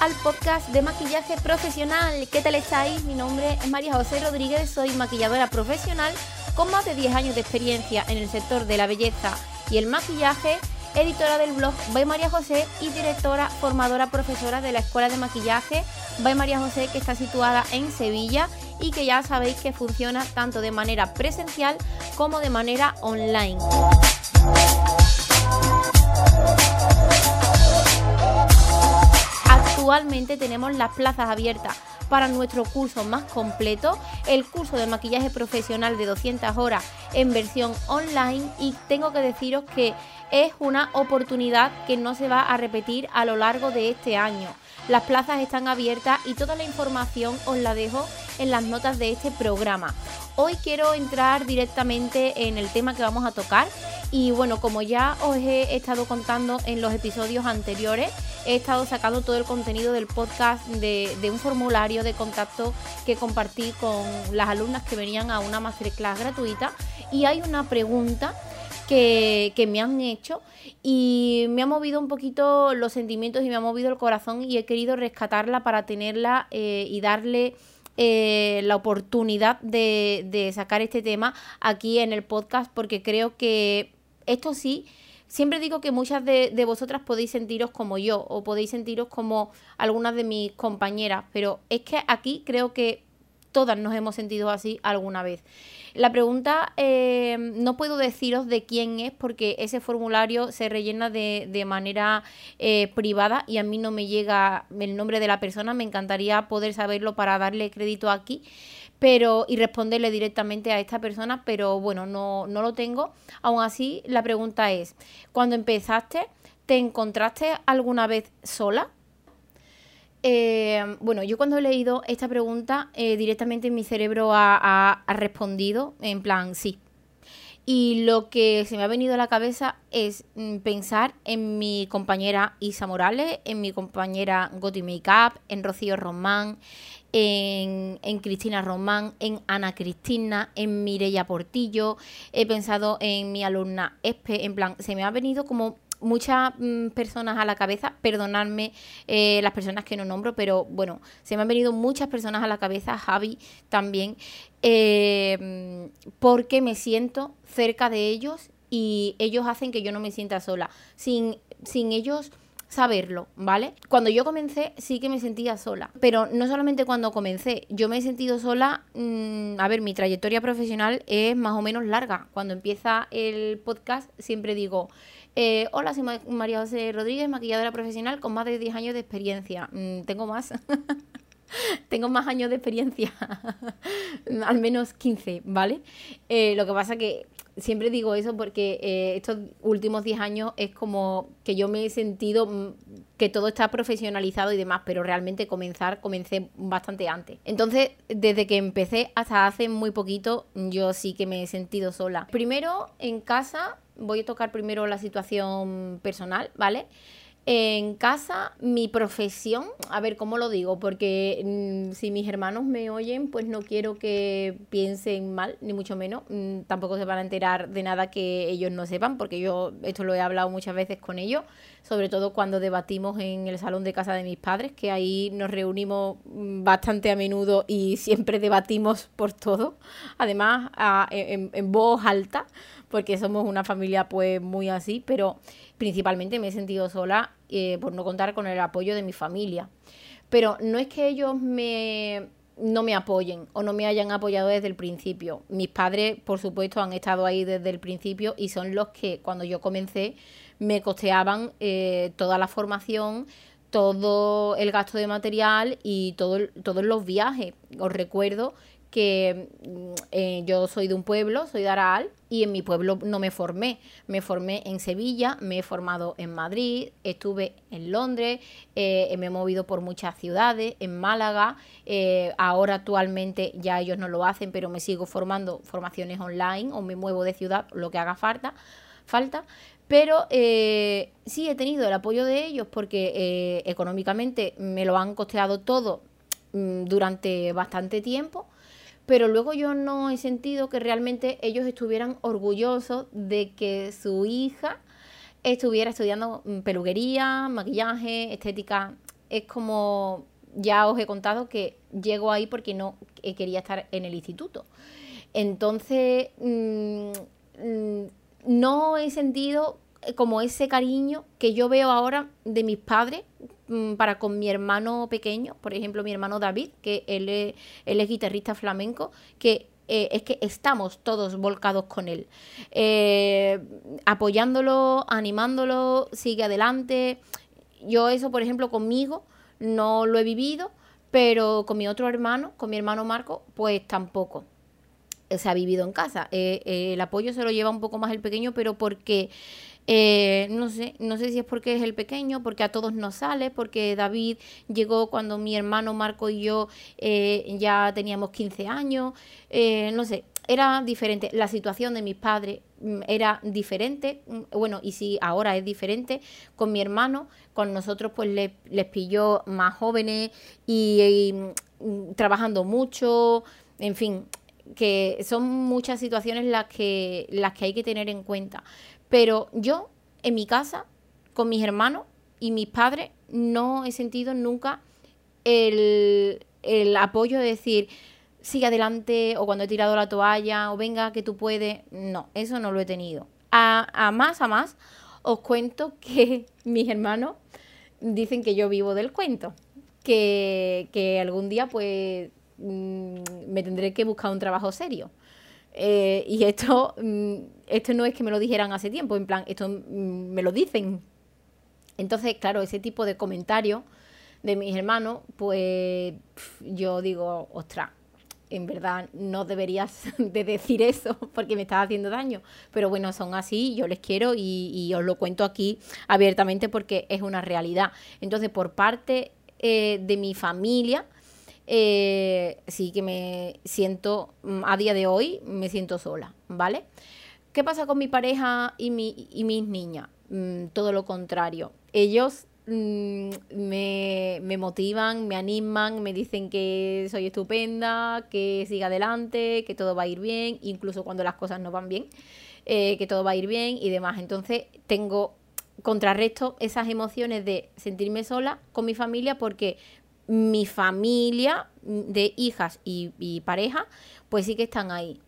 al podcast de maquillaje profesional. ¿Qué tal estáis? Mi nombre es María José Rodríguez, soy maquilladora profesional con más de 10 años de experiencia en el sector de la belleza y el maquillaje, editora del blog By María José y directora formadora profesora de la Escuela de Maquillaje By María José que está situada en Sevilla y que ya sabéis que funciona tanto de manera presencial como de manera online. Actualmente tenemos las plazas abiertas para nuestro curso más completo, el curso de maquillaje profesional de 200 horas en versión online y tengo que deciros que es una oportunidad que no se va a repetir a lo largo de este año. Las plazas están abiertas y toda la información os la dejo en las notas de este programa. Hoy quiero entrar directamente en el tema que vamos a tocar y bueno, como ya os he estado contando en los episodios anteriores, he estado sacando todo el contenido del podcast de, un formulario de contacto que compartí con las alumnas que venían a una masterclass gratuita y hay una pregunta que, me han hecho y me ha movido un poquito los sentimientos y me ha movido el corazón y he querido rescatarla para tenerla eh, y darle eh, la oportunidad de, sacar este tema aquí en el podcast porque creo que esto sí siempre digo que muchas de, de, vosotras podéis sentiros como yo o podéis sentiros como algunas de mis compañeras, pero es que aquí creo que todas nos hemos sentido así alguna vez. La pregunta eh, no puedo deciros de quién es porque ese formulario se rellena de, manera eh, privada y a mí no me llega el nombre de la persona. Me encantaría poder saberlo para darle crédito aquí pero y responderle directamente a esta persona, pero bueno, no, no lo tengo. Aún así, la pregunta es, cuando empezaste, ¿te encontraste alguna vez sola? Eh, bueno, yo cuando he leído esta pregunta, eh, directamente mi cerebro ha, respondido en plan sí. Y lo que se me ha venido a la cabeza es mm, pensar en mi compañera Isa Morales, en mi compañera Goti Makeup, en Rocío Román, en, en, Cristina Román, en Ana Cristina, en Mireya Portillo, he pensado en mi alumna Espe, en plan, se me ha venido como muchas mm, personas a la cabeza, perdonadme eh, las personas que no nombro, pero bueno, se me han venido muchas personas a la cabeza, Javi también, eh, porque me siento cerca de ellos y ellos hacen que yo no me sienta sola, sin, sin ellos saberlo, ¿vale? Cuando yo comencé sí que me sentía sola, pero no solamente cuando comencé, yo me he sentido sola, mm, a ver, mi trayectoria profesional es más o menos larga. Cuando empieza el podcast siempre digo, eh, hola, soy María José Rodríguez, maquilladora profesional con más de 10 años de experiencia. Mm, tengo más. tengo más años de experiencia. Al menos 15, ¿vale? Eh, lo que pasa que siempre digo eso porque eh, estos últimos 10 años es como que yo me he sentido mm, que todo está profesionalizado y demás, pero realmente comenzar, comencé bastante antes. Entonces, desde que empecé hasta hace muy poquito, yo sí que me he sentido sola. Primero, en casa voy a tocar primero la situación personal, ¿vale? En casa, mi profesión, a ver cómo lo digo, porque mm, si mis hermanos me oyen, pues no quiero que piensen mal, ni mucho menos. Mm, tampoco se van a enterar de nada que ellos no sepan, porque yo esto lo he hablado muchas veces con ellos, sobre todo cuando debatimos en el salón de casa de mis padres, que ahí nos reunimos mm, bastante a menudo y siempre debatimos por todo, además en voz alta porque somos una familia pues muy así, pero principalmente me he sentido sola eh, por no contar con el apoyo de mi familia. Pero no es que ellos me no me apoyen o no me hayan apoyado desde el principio. Mis padres, por supuesto, han estado ahí desde el principio y son los que cuando yo comencé me costeaban eh, toda la formación, todo el gasto de material y todo, todos los viajes. Os recuerdo que mm, eh, yo soy de un pueblo, soy de Araal, y en mi pueblo no me formé. Me formé en Sevilla, me he formado en Madrid, estuve en Londres, eh, me he movido por muchas ciudades, en Málaga. Ahora actualmente ya ellos no lo hacen, pero me sigo formando formaciones online o me muevo de ciudad, lo que haga falta. falta. Pero sí he tenido el apoyo de ellos porque económicamente me lo han costeado todo mm, durante bastante tiempo pero luego yo no he sentido que realmente ellos estuvieran orgullosos de que su hija estuviera estudiando mm, peluquería, maquillaje, estética es como ya os he contado que llego ahí porque no quería estar en el instituto. Entonces, mm, no he sentido como ese cariño que yo veo ahora de mis padres mm, para con mi hermano pequeño, por ejemplo, mi hermano David, que él es, él es guitarrista flamenco, que eh, es que estamos todos volcados con él, eh, apoyándolo, animándolo, sigue adelante. Yo eso, por ejemplo, conmigo no lo he vivido, pero con mi otro hermano, con mi hermano Marco, pues tampoco se ha vivido en casa. Eh, el apoyo se lo lleva un poco más el pequeño, pero porque eh, no sé, no sé si es porque es el pequeño, porque a todos nos sale, porque David llegó cuando mi hermano Marco y yo eh, ya teníamos 15 años, eh, no sé, era diferente. La situación de mis padres mm, era diferente, mm, bueno, y si ahora es diferente, con mi hermano, con nosotros pues les, les pilló más jóvenes y, mm, trabajando mucho, en fin, que son muchas situaciones las que, las que hay que tener en cuenta. Pero yo, en mi casa, con mis hermanos y mis padres, no he sentido nunca el, apoyo de decir, sigue adelante, o cuando he tirado la toalla, o venga, que tú puedes. No, eso no lo he tenido. A, más, a más, os cuento que mis hermanos dicen que yo vivo del cuento. Que, que algún día, pues, mm, me tendré que buscar un trabajo serio. Eh, y esto, mm, esto no es que me lo dijeran hace tiempo, en plan, esto mm, me lo dicen. Entonces, claro, ese tipo de comentarios de mis hermanos, pues yo digo, ostras, en verdad no deberías de decir eso porque me estás haciendo daño. Pero bueno, son así, yo les quiero y, os lo cuento aquí abiertamente porque es una realidad. Entonces, por parte eh, de mi familia, eh, sí que me siento, mm, a día de hoy, me siento sola, ¿vale? ¿Qué pasa con mi pareja y, mi, mis niñas? Mm, todo lo contrario. Ellos mm, me, motivan, me animan, me dicen que soy estupenda, que siga adelante, que todo va a ir bien, incluso cuando las cosas no van bien, eh, que todo va a ir bien y demás. Entonces tengo contrarresto esas emociones de sentirme sola con mi familia porque mi familia de hijas y, pareja, pues sí que están ahí.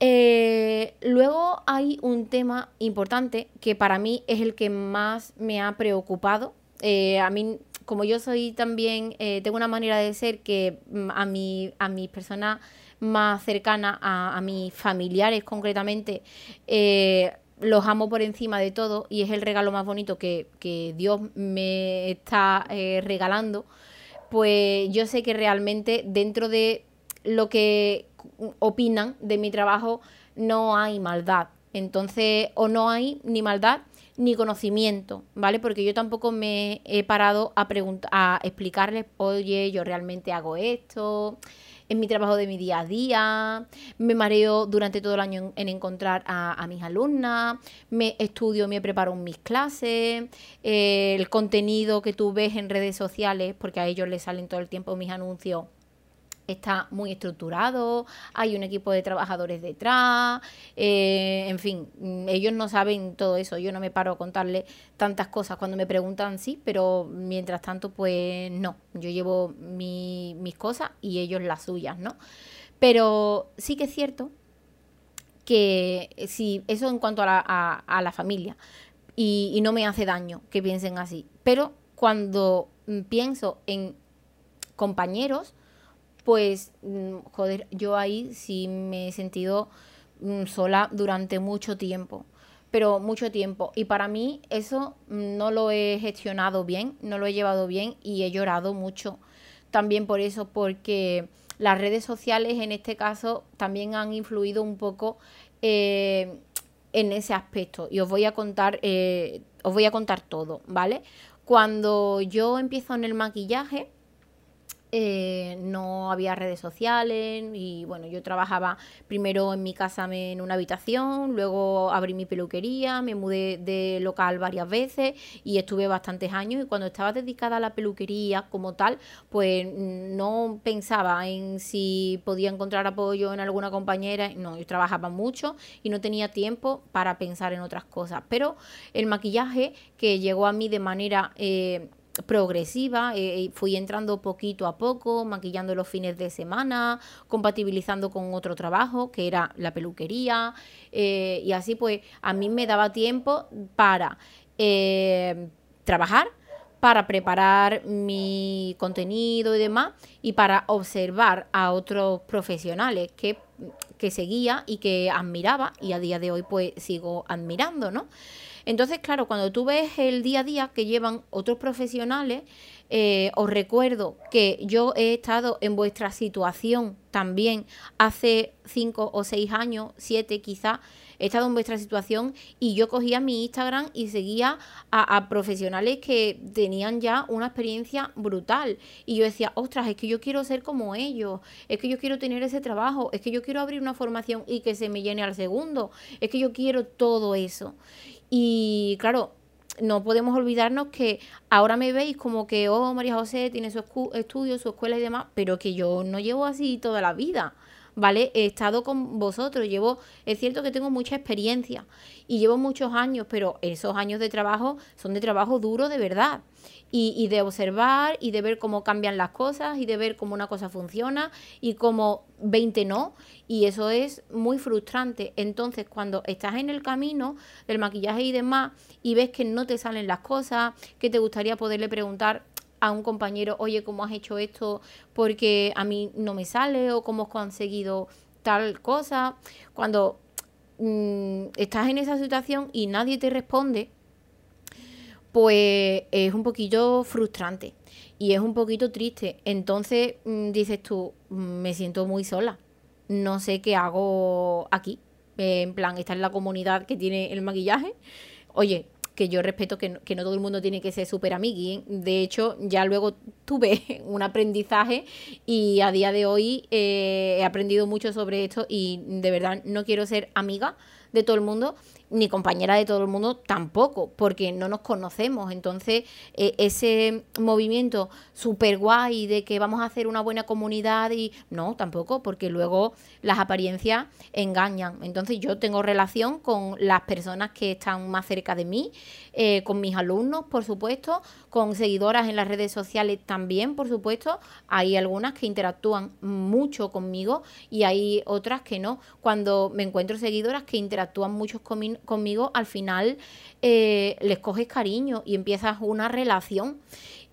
Eh, luego hay un tema importante que para mí es el que más me ha preocupado. Eh, a mí, como yo soy también, eh, tengo una manera de ser que mm, a, mi, a mis personas más cercanas, a, mis familiares concretamente, los amo por encima de todo y es el regalo más bonito que, que Dios me está regalando pues yo sé que realmente dentro de lo que opinan de mi trabajo no hay maldad. Entonces, o no hay ni maldad ni conocimiento, ¿vale? Porque yo tampoco me he parado a, a explicarles, oye, yo realmente hago esto, en mi trabajo de mi día a día, me mareo durante todo el año en, encontrar a, mis alumnas, me estudio, me preparo mis clases, eh, el contenido que tú ves en redes sociales, porque a ellos les salen todo el tiempo mis anuncios está muy estructurado, hay un equipo de trabajadores detrás, eh, en fin, mm, ellos no saben todo eso, yo no me paro a contarles tantas cosas cuando me preguntan sí, pero mientras tanto pues no, yo llevo mis cosas y ellos las suyas, ¿no? Pero sí que es cierto que sí, eso en cuanto a la, familia, y, y no me hace daño que piensen así, pero cuando mm, pienso en compañeros, pues, mm, joder, yo ahí sí me he sentido mm, sola durante mucho tiempo, pero mucho tiempo. Y para mí eso mm, no lo he gestionado bien, no lo he llevado bien y he llorado mucho. También por eso, porque las redes sociales en este caso también han influido un poco eh, en ese aspecto. Y os voy a contar, eh, os voy a contar todo, ¿vale? Cuando yo empiezo en el maquillaje, eh, no había redes sociales y bueno, yo trabajaba primero en mi casa en una habitación, luego abrí mi peluquería, me mudé de local varias veces y estuve bastantes años. Y cuando estaba dedicada a la peluquería como tal, pues no pensaba en si podía encontrar apoyo en alguna compañera, no, yo trabajaba mucho y no tenía tiempo para pensar en otras cosas, pero el maquillaje que llegó a mí de manera... Eh, progresiva, eh, fui entrando poquito a poco, maquillando los fines de semana, compatibilizando con otro trabajo, que era la peluquería, eh, y así pues a mí me daba tiempo para trabajar, para preparar mi contenido y demás, y para observar a otros profesionales que, que seguía y que admiraba, y a día de hoy pues sigo admirando, ¿no? Entonces, claro, cuando tú ves el día a día que llevan otros profesionales, eh, os recuerdo que yo he estado en vuestra situación también hace cinco o seis años, siete quizás, he estado en vuestra situación y yo cogía mi Instagram y seguía a, a, profesionales que tenían ya una experiencia brutal. Y yo decía, ostras, es que yo quiero ser como ellos, es que yo quiero tener ese trabajo, es que yo quiero abrir una formación y que se me llene al segundo, es que yo quiero todo eso. Y claro, no podemos olvidarnos que ahora me veis como que, oh, María José tiene su estudio, su escuela y demás, pero que yo no llevo así toda la vida. ¿Vale? He estado con vosotros, llevo, es cierto que tengo mucha experiencia y llevo muchos años, pero esos años de trabajo son de trabajo duro de verdad y, de observar y de ver cómo cambian las cosas y de ver cómo una cosa funciona y cómo 20 no. Y eso es muy frustrante. Entonces, cuando estás en el camino del maquillaje y demás y ves que no te salen las cosas, que te gustaría poderle preguntar a un compañero, oye, ¿cómo has hecho esto? Porque a mí no me sale o cómo has conseguido tal cosa. Cuando mm, estás en esa situación y nadie te responde, pues es un poquito frustrante y es un poquito triste. Entonces mm, dices tú, mm, me siento muy sola, no sé qué hago aquí. en plan, esta es la comunidad que tiene el maquillaje. Oye, que yo respeto que no, que no todo el mundo tiene que ser súper amigui. ¿eh? De hecho, ya luego tuve un aprendizaje y a día de hoy eh, he aprendido mucho sobre esto y de verdad no quiero ser amiga de todo el mundo ni compañera de todo el mundo tampoco, porque no nos conocemos. Entonces, e, ese movimiento súper guay de que vamos a hacer una buena comunidad y no, tampoco, porque luego las apariencias engañan. Entonces, yo tengo relación con las personas que están más cerca de mí, eh, con mis alumnos, por supuesto, con seguidoras en las redes sociales también, por supuesto. Hay algunas que interactúan mucho conmigo y hay otras que no. Cuando me encuentro seguidoras que interactúan mucho conmigo, al final eh, les coges cariño y empiezas una relación.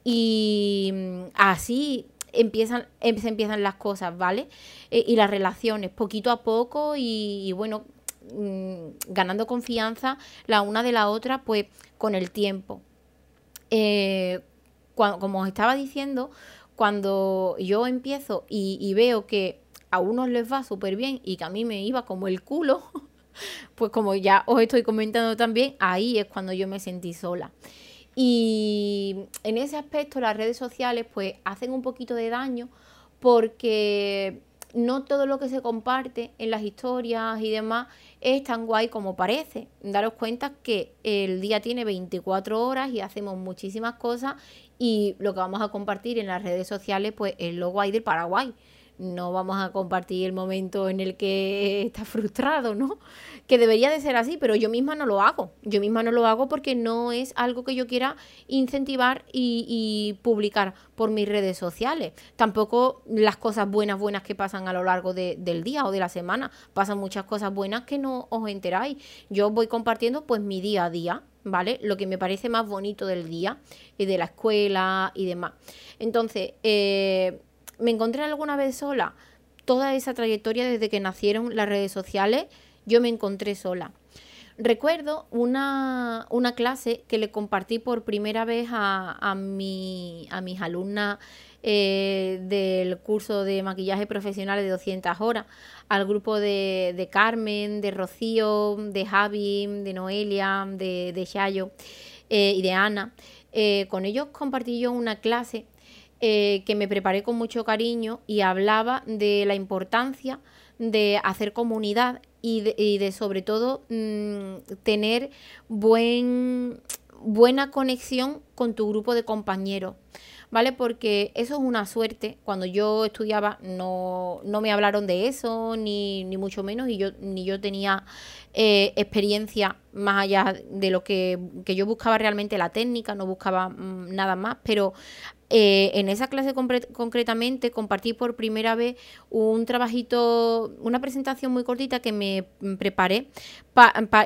Y mm, así empiezan, em, empiezan las cosas, ¿vale? Eh, y las relaciones, poquito a poco y, bueno, mm, ganando confianza la una de la otra, pues con el tiempo. Eh, como os estaba diciendo, cuando yo empiezo y, veo que a unos les va súper bien y que a mí me iba como el culo, pues como ya os estoy comentando también, ahí es cuando yo me sentí sola. Y en ese aspecto las redes sociales pues hacen un poquito de daño porque no todo lo que se comparte en las historias y demás es tan guay como parece. Daros cuenta que el día tiene 24 horas y hacemos muchísimas cosas y lo que vamos a compartir en las redes sociales pues es lo guay del Paraguay no vamos a compartir el momento en el que está frustrado, ¿no? Que debería de ser así, pero yo misma no lo hago. Yo misma no lo hago porque no es algo que yo quiera incentivar y, publicar por mis redes sociales. Tampoco las cosas buenas, buenas que pasan a lo largo del día o de la semana. Pasan muchas cosas buenas que no os enteráis. Yo voy compartiendo pues mi día a día, ¿vale? Lo que me parece más bonito del día y de la escuela y demás. Entonces, eh, me encontré alguna vez sola. Toda esa trayectoria desde que nacieron las redes sociales, yo me encontré sola. Recuerdo una, clase que le compartí por primera vez a, a, mi, a mis alumnas eh, del curso de maquillaje profesional de 200 horas, al grupo de, Carmen, de Rocío, de Javi, de Noelia, de, de Shayo eh, y de Ana. Eh, con ellos compartí yo una clase eh, que me preparé con mucho cariño y hablaba de la importancia de hacer comunidad y de, sobre todo mm, tener buen, buena conexión con tu grupo de compañeros. ¿Vale? Porque eso es una suerte. Cuando yo estudiaba no, no me hablaron de eso, ni, ni mucho menos, y yo, ni yo tenía eh, experiencia más allá de lo que, que, yo buscaba realmente la técnica, no buscaba mm, nada más, pero eh, en esa clase concretamente compartí por primera vez un trabajito, una presentación muy cortita que me preparé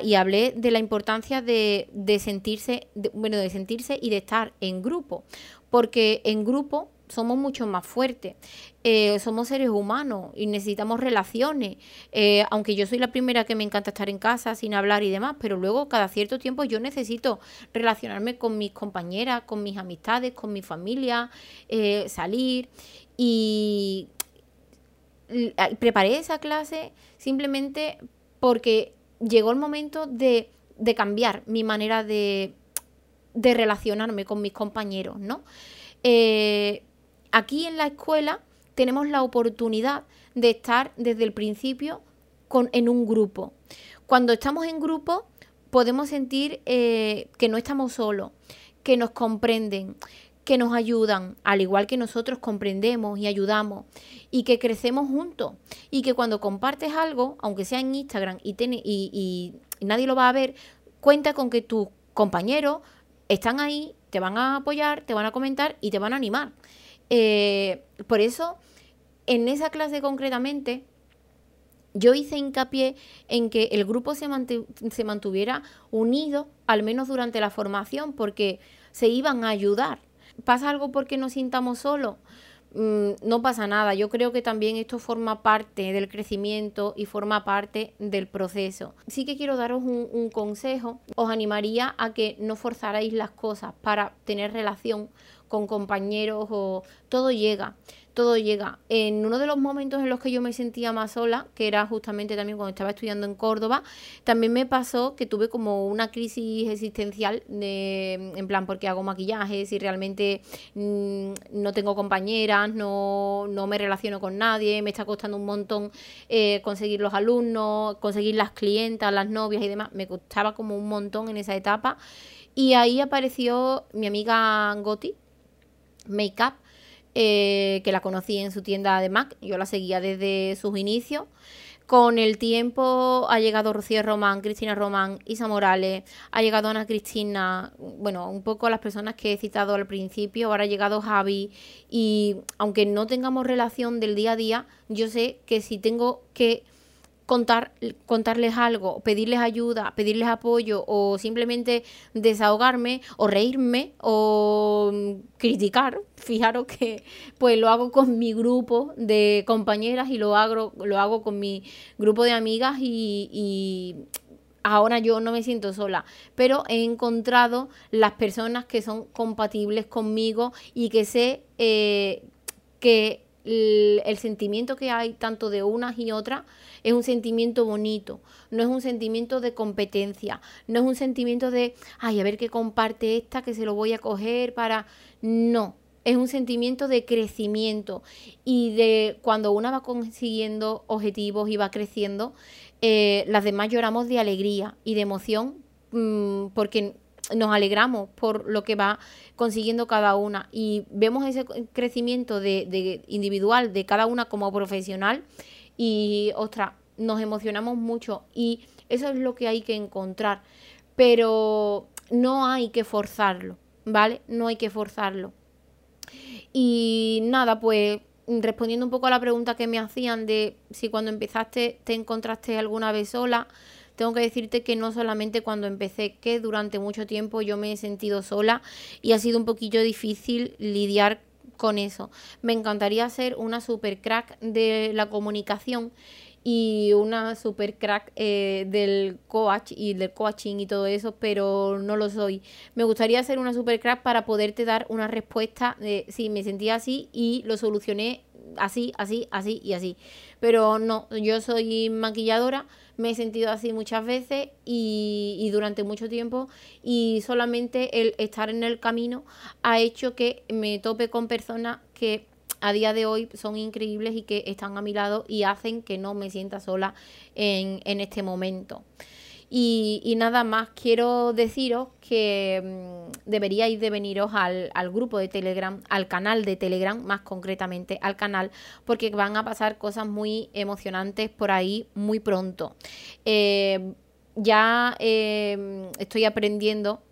y hablé de la importancia de, de sentirse, bueno, de sentirse y de estar en grupo, porque en grupo somos mucho más fuertes. Eh, somos seres humanos y necesitamos relaciones. Eh, aunque yo soy la primera que me encanta estar en casa sin hablar y demás, pero luego cada cierto tiempo yo necesito relacionarme con mis compañeras, con mis amistades, con mi familia, eh, salir. Y preparé esa clase simplemente porque llegó el momento de, de cambiar mi manera de, de relacionarme con mis compañeros, ¿no? aquí en la escuela tenemos la oportunidad de estar desde el principio con, en un grupo. Cuando estamos en grupo podemos sentir eh, que no estamos solos, que nos comprenden, que nos ayudan, al igual que nosotros comprendemos y ayudamos, y que crecemos juntos, y que cuando compartes algo, aunque sea en Instagram y, y nadie lo va a ver, cuenta con que tus compañeros están ahí, te van a apoyar, te van a comentar y te van a animar. Eh, por eso, en esa clase concretamente, yo hice hincapié en que el grupo se, se mantuviera unido, al menos durante la formación, porque se iban a ayudar. ¿Pasa algo porque nos sintamos solos? Mm, no pasa nada. Yo creo que también esto forma parte del crecimiento y forma parte del proceso. Sí que quiero daros un, un consejo. Os animaría a que no forzarais las cosas para tener relación con compañeros o todo llega, todo llega. En uno de los momentos en los que yo me sentía más sola, que era justamente también cuando estaba estudiando en Córdoba, también me pasó que tuve como una crisis existencial de, en plan, porque hago maquillaje, si realmente mm, no tengo compañeras, no, no, me relaciono con nadie, me está costando un montón eh, conseguir los alumnos, conseguir las clientas, las novias y demás, me costaba como un montón en esa etapa. Y ahí apareció mi amiga Goti, Makeup, eh, que la conocí en su tienda de Mac, yo la seguía desde sus inicios. Con el tiempo ha llegado Rocío Román, Cristina Román, Isa Morales, ha llegado Ana Cristina, bueno, un poco las personas que he citado al principio, ahora ha llegado Javi y aunque no tengamos relación del día a día, yo sé que si tengo que contar, contarles algo, pedirles ayuda, pedirles apoyo o simplemente desahogarme o reírme o criticar. Fijaros que pues lo hago con mi grupo de compañeras y lo hago, lo hago con mi grupo de amigas y, ahora yo no me siento sola, pero he encontrado las personas que son compatibles conmigo y que sé eh, que el, sentimiento que hay tanto de unas y otras es un sentimiento bonito, no es un sentimiento de competencia, no es un sentimiento de, ay, a ver qué comparte esta, que se lo voy a coger para... No, es un sentimiento de crecimiento y de cuando una va consiguiendo objetivos y va creciendo, eh, las demás lloramos de alegría y de emoción mm, porque nos alegramos por lo que va consiguiendo cada una y vemos ese crecimiento de, individual de cada una como profesional y, ostras, nos emocionamos mucho y eso es lo que hay que encontrar, pero no hay que forzarlo, ¿vale? No hay que forzarlo. Y nada, pues respondiendo un poco a la pregunta que me hacían de si cuando empezaste te encontraste alguna vez sola, tengo que decirte que no solamente cuando empecé, que durante mucho tiempo yo me he sentido sola y ha sido un poquillo difícil lidiar con eso. Me encantaría ser una super crack de la comunicación y una super crack eh, del coach y del coaching y todo eso, pero no lo soy. Me gustaría ser una super crack para poderte dar una respuesta de si me sentía así y lo solucioné así, así, así y así. Pero no, yo soy maquilladora, me he sentido así muchas veces y, durante mucho tiempo y solamente el estar en el camino ha hecho que me tope con personas que a día de hoy son increíbles y que están a mi lado y hacen que no me sienta sola en, en este momento. Y, nada más, quiero deciros que mm, deberíais de veniros al, grupo de Telegram, al canal de Telegram, más concretamente al canal, porque van a pasar cosas muy emocionantes por ahí muy pronto. Eh, ya eh, estoy aprendiendo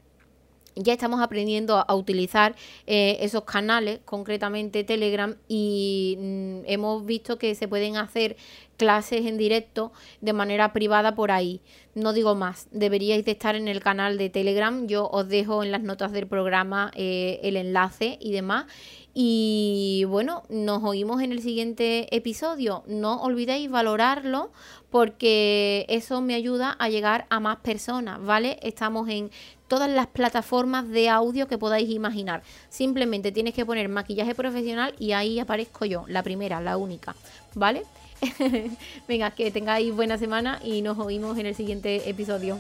ya estamos aprendiendo a, utilizar eh, esos canales, concretamente Telegram, y mm, hemos visto que se pueden hacer clases en directo de manera privada por ahí. No digo más, deberíais de estar en el canal de Telegram, yo os dejo en las notas del programa eh, el enlace y demás. Y bueno, nos oímos en el siguiente episodio. No olvidéis valorarlo porque eso me ayuda a llegar a más personas, ¿vale? Estamos en todas las plataformas de audio que podáis imaginar. Simplemente tienes que poner maquillaje profesional y ahí aparezco yo, la primera, la única, ¿vale? Venga, que tengáis buena semana y nos oímos en el siguiente episodio.